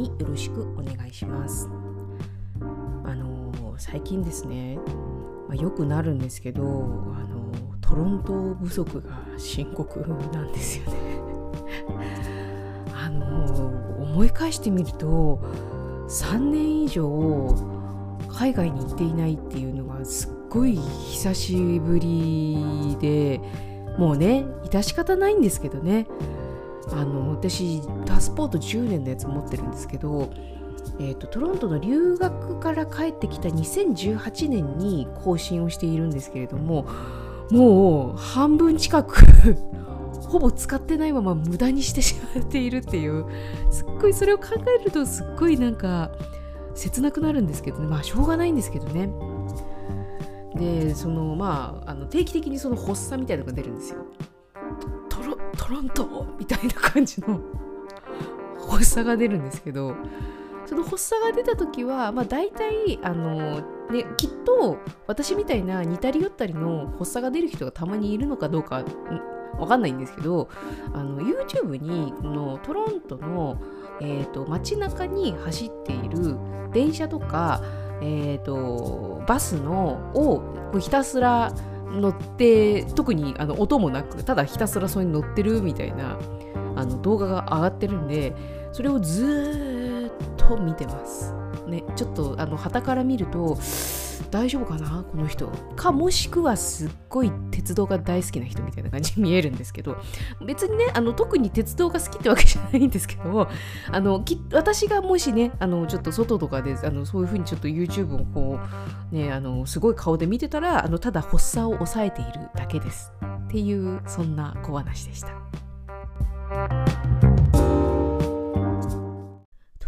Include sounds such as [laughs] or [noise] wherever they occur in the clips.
によろしくお願いします。あの最近ですね、まあ、よくなるんですけどあのトロント不足が深刻なんですよね。[laughs] あの思い返してみると3年以上海外に行っていないっていうのがすっごい久しぶりでもうね致し方ないんですけどね。あの私パスポート10年のやつ持ってるんですけど、えーと、トロントの留学から帰ってきた2018年に更新をしているんですけれどももう半分近く [laughs] ほぼ使ってないまま無駄にしてしまっているっていうすっごいそれを考えるとすっごいなんか切なくなるんですけどね。まあしょうがないんですけどね。でそのまああの定期的にその発作みたいなのが出るんですよ。トロントみたいな感じの [laughs] 発作が出るんですけどその発作が出た時は、まあ、大体あの、ね、きっと私みたいな似たり寄ったりの発作が出る人がたまにいるのかどうかわかんないんですけどあの YouTube にこのトロントの、えーと、街中に走っている電車とか、えーと、バスのをひたすら乗って特にあの音もなくただひたすらそれに乗ってるみたいなあの動画が上がってるんでそれをずっと見てます。ね、ちょっとあの旗から見ると大丈夫かなこの人かもしくはすっごい鉄道が大好きな人みたいな感じに見えるんですけど別にねあの特に鉄道が好きってわけじゃないんですけどもあのき私がもしねあのちょっと外とかであのそういうふうにちょっと YouTube をこうねあのすごい顔で見てたらあのただ発作を抑えているだけですっていうそんな小話でした。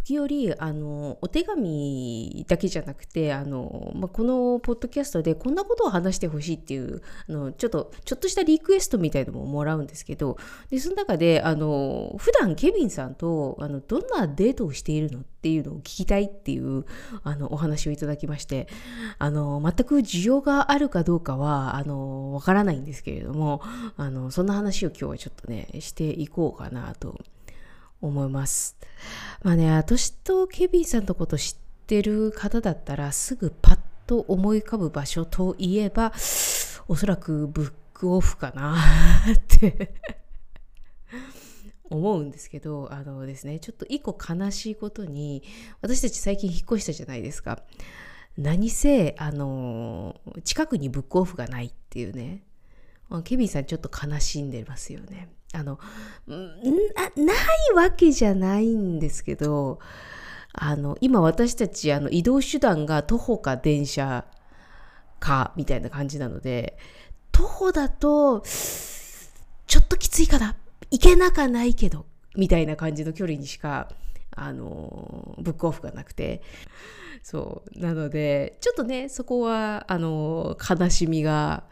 時折あのお手紙だけじゃなくてあの、まあ、このポッドキャストでこんなことを話してほしいっていうあのちょっとちょっとしたリクエストみたいのももらうんですけどでその中であの普段ケビンさんとあのどんなデートをしているのっていうのを聞きたいっていうあのお話をいただきましてあの全く需要があるかどうかはあのわからないんですけれどもあのそんな話を今日はちょっとねしていこうかなと思います。まあね、私とケビンさんのこと知ってる方だったらすぐパッと思い浮かぶ場所といえばおそらくブックオフかなって思うんですけどあのですねちょっと一個悲しいことに私たち最近引っ越したじゃないですか。何せあの近くにブックオフがないっていうね。ケビンさんちょっと悲しんでますよね。あのなないわけじゃないんですけどあの今私たちあの移動手段が徒歩か電車かみたいな感じなので徒歩だとちょっときついかな。行けなかないけどみたいな感じの距離にしかあのブックオフがなくて。そう。なのでちょっとねそこはあの悲しみが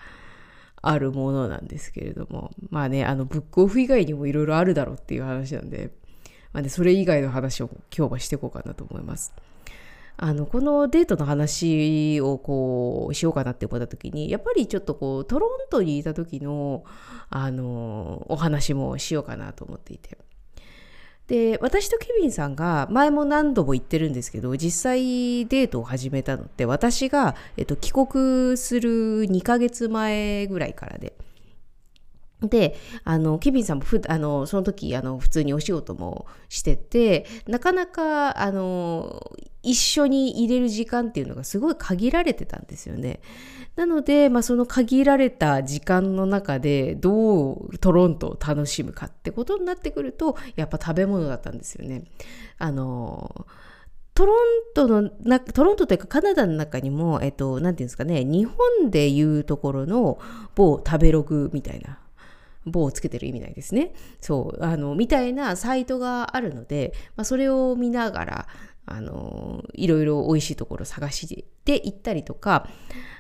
あるものなんですけれどもまあねあのブックオフ以外にもいろいろあるだろうっていう話なんで、まあね、それ以外の話を今日はしていこうかなと思います。あのこのデートの話をこうしようかなって思った時にやっぱりちょっとこうトロントにいた時のあのお話もしようかなと思っていてで私とケビンさんが前も何度も言ってるんですけど実際デートを始めたのって私が、えっと、帰国する2ヶ月前ぐらいからで。で、あの、ケビンさんもふ、あの、その時、あの、普通にお仕事もしてて、なかなか、あの、一緒に入れる時間っていうのがすごい限られてたんですよね。なので、まあ、その限られた時間の中でどうトロントを楽しむかってことになってくるとやっぱ食べ物だったんですよね。あのトロントのなトロントというかカナダの中にも、えっと、なんていうんですかね、日本でいうところの某食べログみたいな、棒をつけてる意味ないですね。そう、あの、みたいなサイトがあるので、まあ、それを見ながら、あの、いろいろ美味しいところ探して行ったりとか、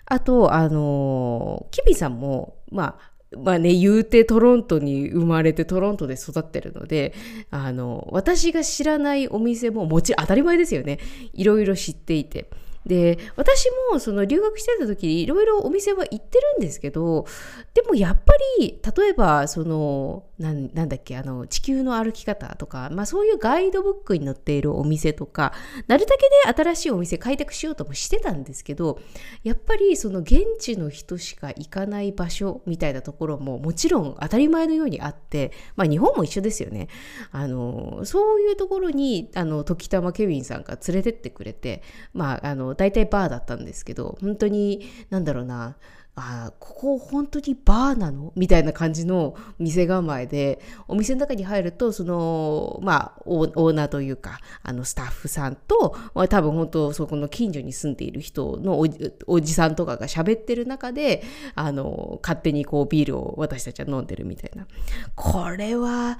あと、あの、キビさんも、まあ、まあね、言うてトロントに生まれてトロントで育ってるので、あの、私が知らないお店ももちろん当たり前ですよね。いろいろ知っていて。で私もその留学してた時にいろいろお店は行ってるんですけどでもやっぱり例えばそのなんだっけあの地球の歩き方とか、まあ、そういうガイドブックに載っているお店とかなるだけで新しいお店開拓しようともしてたんですけどやっぱりその現地の人しか行かない場所みたいなところももちろん当たり前のようにあって、まあ、日本も一緒ですよね。あのそういうところにあの時たまケビンさんが連れてってくれてまああの大体バーだったんですけど本当になんだろうなあここ本当にバーなの？みたいな感じの店構えでお店の中に入るとそのまあオーナーというかあのスタッフさんと、まあ、多分本当そこの近所に住んでいる人のおおじさんとかが喋ってる中であの勝手にこうビールを私たちは飲んでるみたいな。これは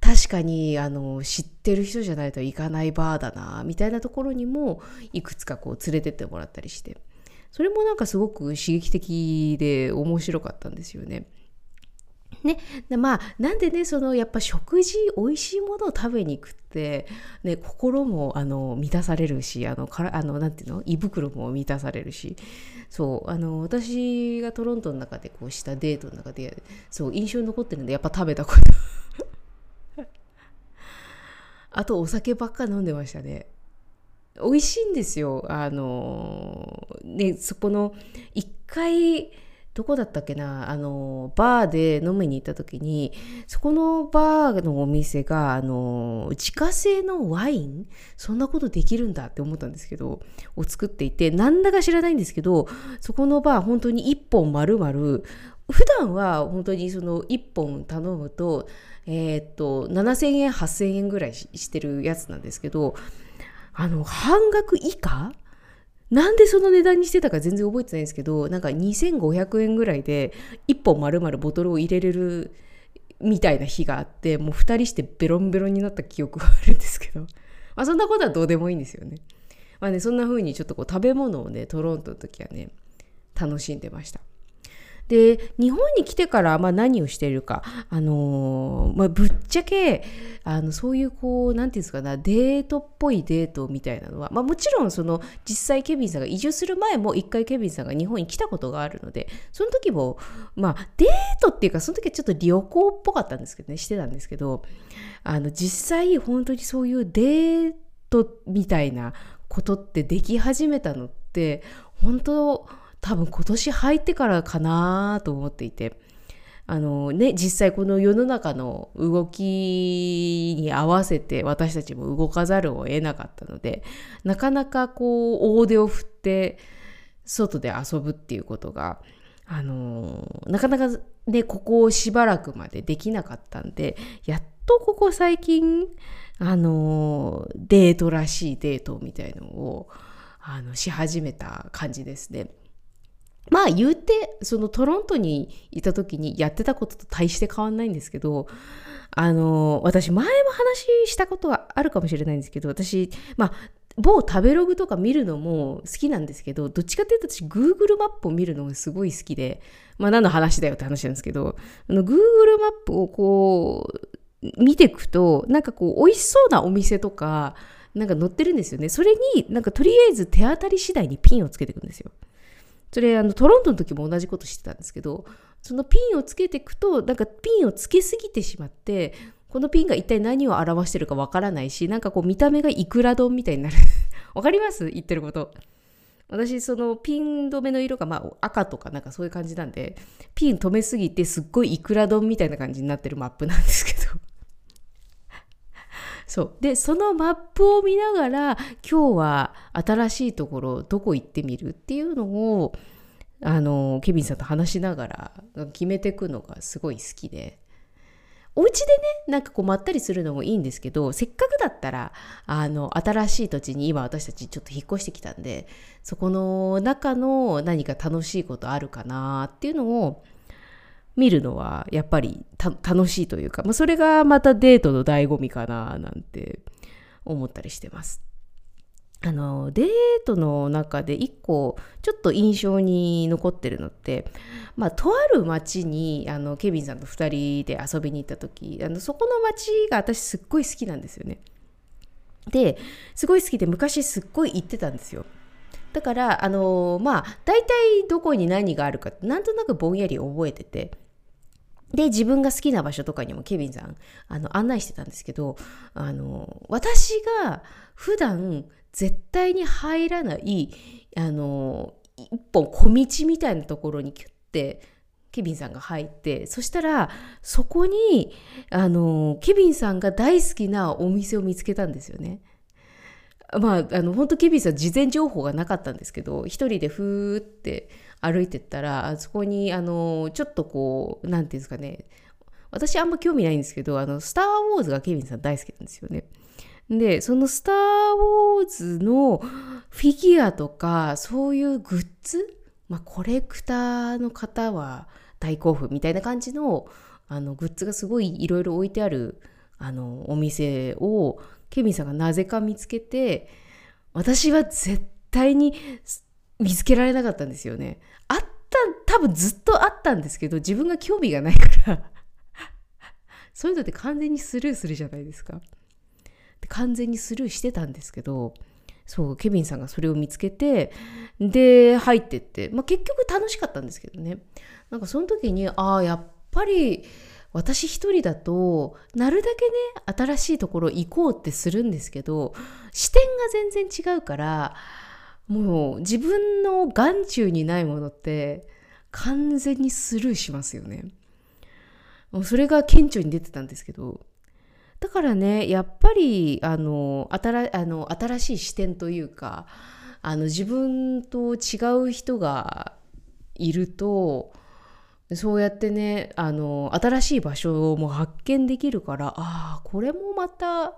確かにあの知ってる人じゃないと行かないバーだなみたいなところにもいくつかこう連れてってもらったりして。それもなんかすごく刺激的で面白かったんですよね。ね、まあなんでねそのやっぱ食事美味しいものを食べに行くって、ね、心もあの満たされるしあのからあのなんていうの？胃袋も満たされるし。そうあの私がトロントの中でこうしたデートの中でそう印象に残ってるんでやっぱ食べたこと。あとお酒ばっか飲んでましたね。美味しいんですよ。あのねそこの一回どこだったっけな？あのバーで飲みに行った時にそこのバーのお店があの自家製のワイン？そんなことできるんだって思ったんですけどを作っていてなんだか知らないんですけどそこのバー本当に1本丸々普段は本当にその1本頼むとえー、っと7000円8000円ぐらいしてるやつなんですけどあの、半額以下？なんでその値段にしてたか全然覚えてないんですけど、なんか2500円ぐらいで1本丸々ボトルを入れれるみたいな日があって、もう2人してベロンベロンになった記憶があるんですけど、[laughs] まあそんなことはどうでもいいんですよね。まあね、そんな風にちょっとこう食べ物をね、トロントの時はね、楽しんでました。で日本に来てからまあ何をしているか、あのー、まあ、ぶっちゃけあのそういうこう何て言うんですかなデートっぽいデートみたいなのは、まあ、もちろんその実際ケビンさんが移住する前も一回ケビンさんが日本に来たことがあるのでその時もまあデートっていうかその時はちょっと旅行っぽかったんですけどねしてたんですけどあの実際本当にそういうデートみたいなことってでき始めたのって本当多分今年入ってからかなと思っていて。あのね、実際この世の中の動きに合わせて私たちも動かざるを得なかったのでなかなかこう大手を振って外で遊ぶっていうことがあのなかなかねここをしばらくまでできなかったんでやっとここ最近あのデートらしいデートみたいのをあのし始めた感じですね。まあ言うてそのトロントにいた時にやってたことと大して変わんないんですけどあの私前も話したことはあるかもしれないんですけど私まあ某食べログとか見るのも好きなんですけどどっちかっていうと私 Google マップを見るのがすごい好きでまあ何の話だよって話なんですけどあの Google マップをこう見ていくとなんかこう美味しそうなお店とかなんか載ってるんですよね。それになんかとりあえず手当たり次第にピンをつけていくんですよ。それあのトロントの時も同じことしてたんですけどそのピンをつけていくとなんかピンをつけすぎてしまってこのピンが一体何を表してるかわからないしなんかこう見た目がいくら丼みたいになる。[laughs] わかります？言ってること。私そのピン止めの色がまあ赤とかなんかそういう感じなんでピン止めすぎてすっごいいくら丼みたいな感じになってるマップなんですけど。そうでそのマップを見ながら今日は新しいところどこ行ってみるっていうのをあのケビンさんと話しながら決めていくのがすごい好きで。お家でねなんかこうまったりするのもいいんですけどせっかくだったらあの新しい土地に今私たちちょっと引っ越してきたんでそこの中の何か楽しいことあるかなっていうのを見るのはやっぱり楽しいというか、まあ、それがまたデートの醍醐味かななんて思ったりしてます。あのデートの中で一個ちょっと印象に残ってるのって、まあ、とある町にあのケビンさんと2人で遊びに行った時あのそこの町が私すっごい好きなんですよね。ですごい好きで昔すっごい行ってたんですよ。だからあのまあ大体どこに何があるかなんとなくぼんやり覚えててで自分が好きな場所とかにもケビンさんあの案内してたんですけどあの私が普段絶対に入らないあの一本小道みたいなところにキュッてケビンさんが入ってそしたらそこにあのケビンさんが大好きなお店を見つけたんですよね。まあ、あの本当ケビンさん事前情報がなかったんですけど一人でふーって歩いてったらあそこにあのちょっとこう何て言うんですかね私あんま興味ないんですけどあのスター・ウォーズがケビンさん大好きなんですよね。でその「スター・ウォーズ」のフィギュアとかそういうグッズ、まあ、コレクターの方は大興奮みたいな感じのあのグッズがすごいいろいろ置いてあるあのお店をケビンさんがなぜか見つけて私は絶対に見つけられなかったんですよね。あった多分ずっとあったんですけど自分が興味がないから [laughs] そういうのって完全にスルーするじゃないですか。で完全にスルーしてたんですけどそうケビンさんがそれを見つけてで入ってって、まあ、結局楽しかったんですけどねなんかその時にああやっぱり私一人だとなるだけね新しいところ行こうってするんですけど視点が全然違うからもう自分の眼中にないものって完全にスルーしますよね。もうそれが顕著に出てたんですけどだからねやっぱりあの新あの新しい視点というかあの自分と違う人がいるとそうやってねあの新しい場所も発見できるからああこれもまた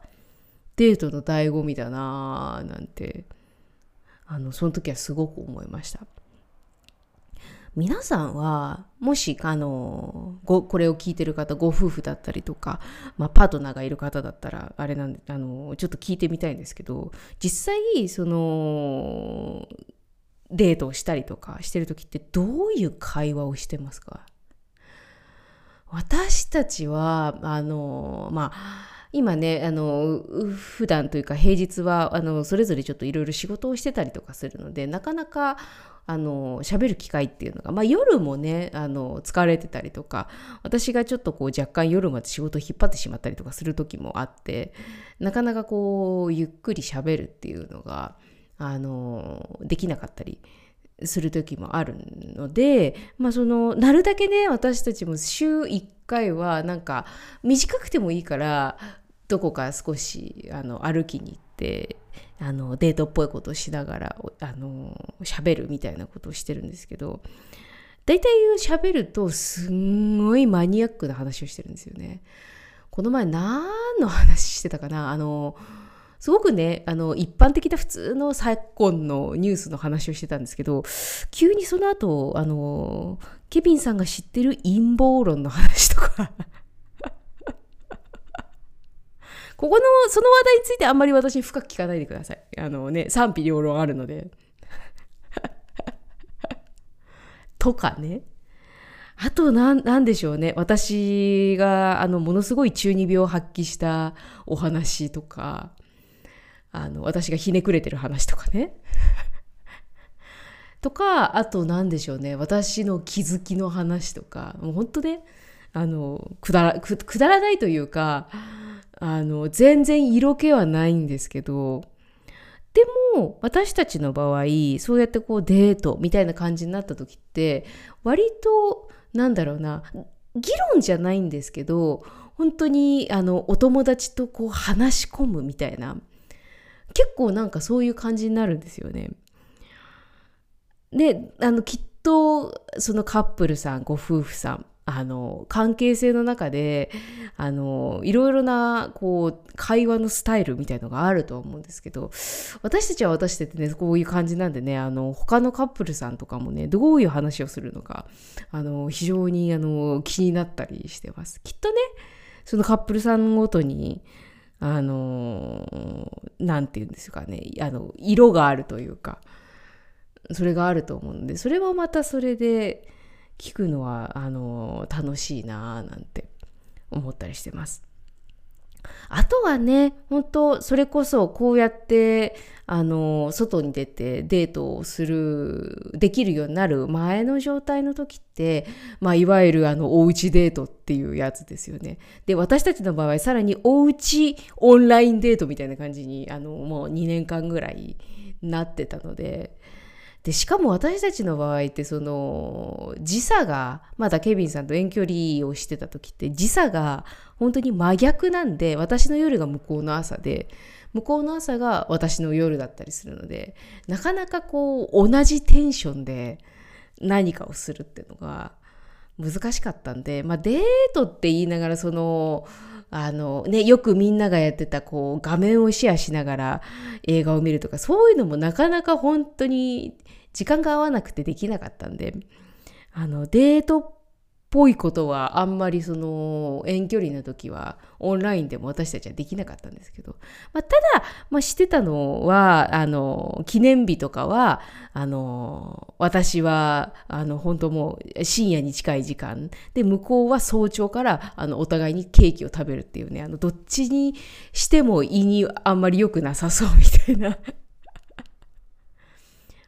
デートの醍醐味だなーなんてあのその時はすごく思いました。皆さんはもしあのごこれを聞いてる方ご夫婦だったりとか、まあ、パートナーがいる方だったらあれなんであのちょっと聞いてみたいんですけど実際そのデートをしたりとかしてる時ってどういう会話をしてますか？私たちはあのまあ今ねあの普段というか平日はあのそれぞれちょっといろいろ仕事をしてたりとかするのでなかなかあの喋る機会っていうのが、まあ、夜もねあの疲れてたりとか私がちょっとこう若干夜まで仕事を引っ張ってしまったりとかする時もあってなかなかこうゆっくり喋るっていうのがあのできなかったりする時もあるので、まあ、そのなるだけね私たちも週1回はなんか短くてもいいからどこか少しあの歩きに行ってあのデートっぽいことをしながらあの喋るみたいなことをしてるんですけど大体喋るとすんごいマニアックな話をしてるんですよね。この前何の話してたかなあのすごくねあの一般的な普通の昨今のニュースの話をしてたんですけど急にその後あのケビンさんが知ってる陰謀論の話とか [laughs] ここの、その話題についてあんまり私深く聞かないでください。あのね、賛否両論あるので。[laughs] とかね。あとな、なんでしょうね。私が、あの、ものすごい中二病を発揮したお話とか、あの、私がひねくれてる話とかね。[laughs] とか、あと何でしょうね。私の気づきの話とか、もう本当ね、あの、くだら、くだらないというか、あの全然色気はないんですけどでも私たちの場合そうやってこうデートみたいな感じになった時って割となんだろうな議論じゃないんですけど本当にあのお友達とこう話し込むみたいな結構なんかそういう感じになるんですよね。であのきっとそのカップルさんご夫婦さんあの関係性の中であのいろいろなこう会話のスタイルみたいのがあると思うんですけど私たちは私たちねこういう感じなんでねあの他のカップルさんとかもねどういう話をするのかあの非常にあの気になったりしてます。きっとねそのカップルさんごとにあの何て言うんですかね。あの色があるというか。それがあると思うんで。それはまたそれで聞くのはあの楽しいなーなんて思ったりしてます。あとはね、本当それこそこうやって、あの、外に出てデートをする、できるようになる前の状態の時って、まあ、いわゆるあの、おうちデートっていうやつですよね。で、私たちの場合、さらにおうちオンラインデートみたいな感じに、あの、もう2年間ぐらいなってたので、でしかも私たちの場合ってその時差がまだケビンさんと遠距離をしてた時って時差が本当に真逆なんで私の夜が向こうの朝で向こうの朝が私の夜だったりするのでなかなかこう同じテンションで何かをするっていうのが難しかったんで、まあ、デートって言いながらそのあのね、よくみんながやってたこう画面をシェアしながら映画を見るとかそういうのもなかなか本当に時間が合わなくてできなかったんであのデートっぽいことはあんまりその遠距離の時はオンラインでも私たちはできなかったんですけど、まあ、ただ、まあ、してたのはあの記念日とかはあの私はあの本当もう深夜に近い時間。で向こうは早朝からあのお互いにケーキを食べるっていうねあのどっちにしても胃にあんまり良くなさそうみたいな。[laughs]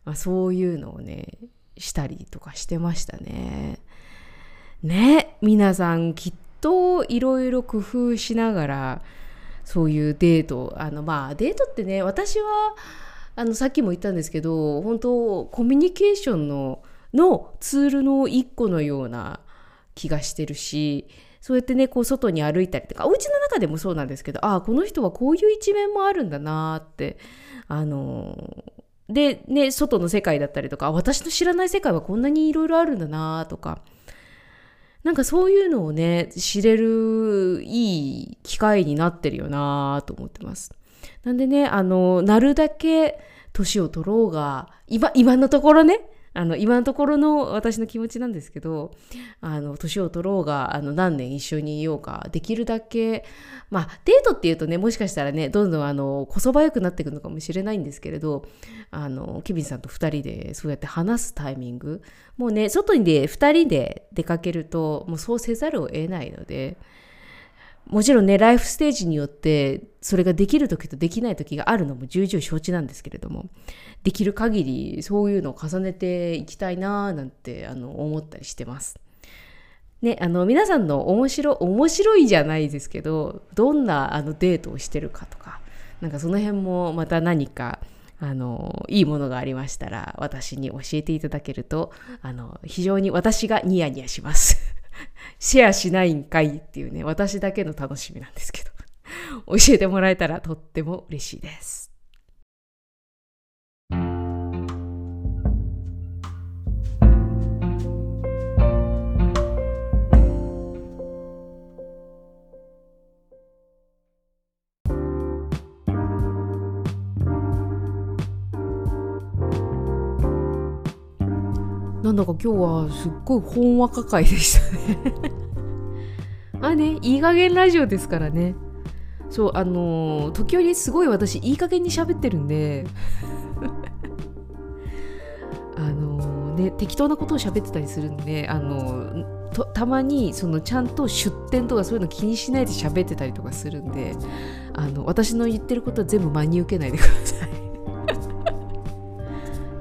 まあそういうのをねしたりとかしてましたね。ね皆さんきっといろいろ工夫しながらそういうデートあのまあデートってね私はあのさっきも言ったんですけど本当コミュニケーションののツールの一個のような気がしてるしそうやってねこう外に歩いたりとかお家の中でもそうなんですけどああこの人はこういう一面もあるんだなってあのでね外の世界だったりとか私の知らない世界はこんなにいろいろあるんだなとかなんかそういうのをね、知れるいい機会になってるよなと思ってます。なんでね、あの、なるだけ年を取ろうが、今、今のところね、あの、今のところの私の気持ちなんですけど、あの、年を取ろうが、あの、何年一緒にいようか、できるだけ、まあ、デートっていうとね、もしかしたらね、どんどんあの、こそばよくなっていくのかもしれないんですけれど、あの、ケビンさんと2人でそうやって話すタイミング、もうね、外にで2人で出かけると、もうそうせざるを得ないので、もちろんね、ライフステージによって、それができる時とできない時があるのも重々承知なんですけれども、できる限りそういうのを重ねていきたいなーなんてあの思ったりしてます。ね、あの皆さんの面白面白いじゃないですけどどんなあのデートをしてるかとかなんかその辺もまた何かあのいいものがありましたら私に教えていただけるとあの非常に私がニヤニヤします。シェアしないんかいっていうね私だけの楽しみなんですけど教えてもらえたらとっても嬉しいです。なんだか今日はすっごいほんわか会でしたね。ま [laughs] あねいい加減ラジオですからね。そうあのー、時折すごい私いい加減に喋ってるんで。[laughs] あのー、ね適当なことを喋ってたりするんであのー、たまにそのちゃんと出典とかそういうの気にしないで喋ってたりとかするんであの私の言ってることは全部真に受けないでください。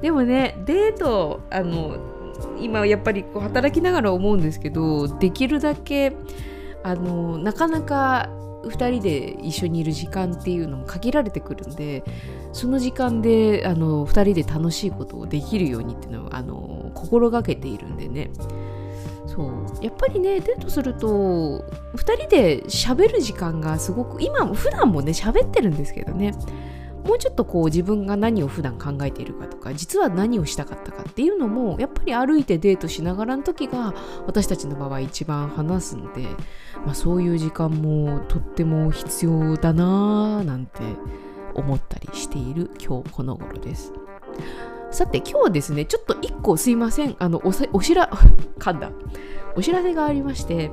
[laughs] でもねデートあの今やっぱりこう働きながら思うんですけどできるだけあのなかなか2人で一緒にいる時間っていうのも限られてくるんでその時間であの2人で楽しいことをできるようにっていうのをあの心がけているんでね。そう。やっぱりねデートすると2人で喋る時間がすごく今普段もね喋ってるんですけどね。もうちょっとこう自分が何を普段考えているかとか実は何をしたかったかっていうのもやっぱり歩いてデートしながらの時が私たちの場合一番話すんで、まあ、そういう時間もとっても必要だなぁなんて思ったりしている今日この頃です。さて今日はですねちょっと一個すいませんあのおおしら [laughs] 噛んだお知らせがありまして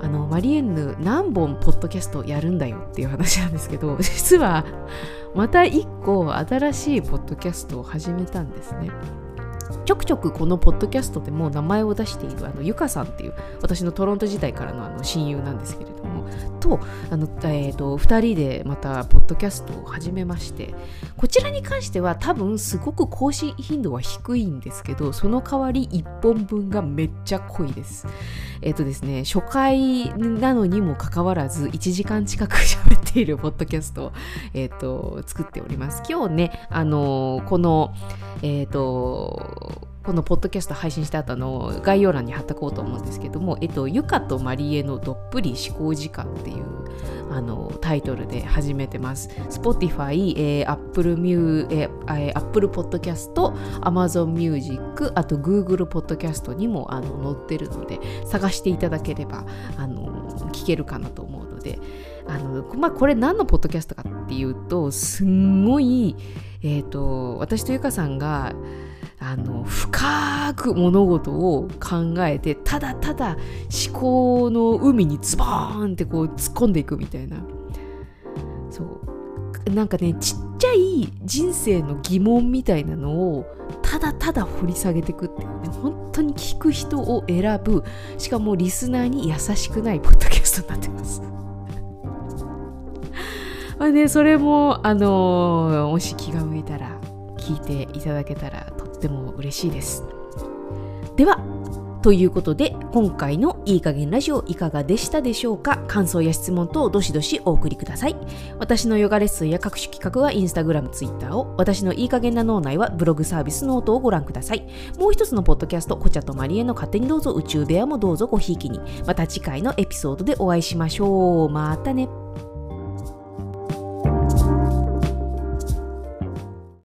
あのマリエンヌ何本ポッドキャストやるんだよっていう話なんですけど実はまた一個新しいポッドキャストを始めたんですね。ちょくちょくこのポッドキャストでも名前を出しているあのゆかさんっていう私のトロント時代からのあの親友なんですけれどもとあの、えーと、2人でまたポッドキャストを始めましてこちらに関しては多分すごく更新頻度は低いんですけどその代わり1本分がめっちゃ濃いです。えっ、ー、とですね初回なのにもかかわらず1時間近く喋っているポッドキャストを、えーと、作っております。今日ねあのこのえっ、ー、とこのポッドキャスト配信した後の概要欄に貼っとこうと思うんですけども、えっと、ゆかとまりえのどっぷり思考時間っていうあのタイトルで始めてます。Spotify、えー、Apple, Mu えー、Apple Podcast、Amazon Music、あと Google Podcast にもあの載ってるので、探していただければあの聞けるかなと思うので、あのまあ、これ何のポッドキャストかっていうと、すんごい、えーと私とゆかさんがあの深く物事を考えてただただ思考の海にズボーンってこう突っ込んでいくみたいな。そう。なんかねちっちゃい人生の疑問みたいなのをただただ掘り下げていくっていうね本当に聞く人を選ぶ。しかもリスナーに優しくないポッドキャストになってます。[laughs] まあねそれもあのー、もし気が向いたら聞いていただけたらても嬉しいです。ではということで今回のいい加減ラジオいかがでしたでしょうか？感想や質問等どしどしお送りください。私のヨガレッスンや各種企画はインスタグラム、ツイッターを。私のいい加減な脳内はブログサービスノートをご覧ください。もう一つのポッドキャストこちゃとマリエの勝手にどうぞ宇宙部屋もどうぞごひいきに。また次回のエピソードでお会いしましょう。またね。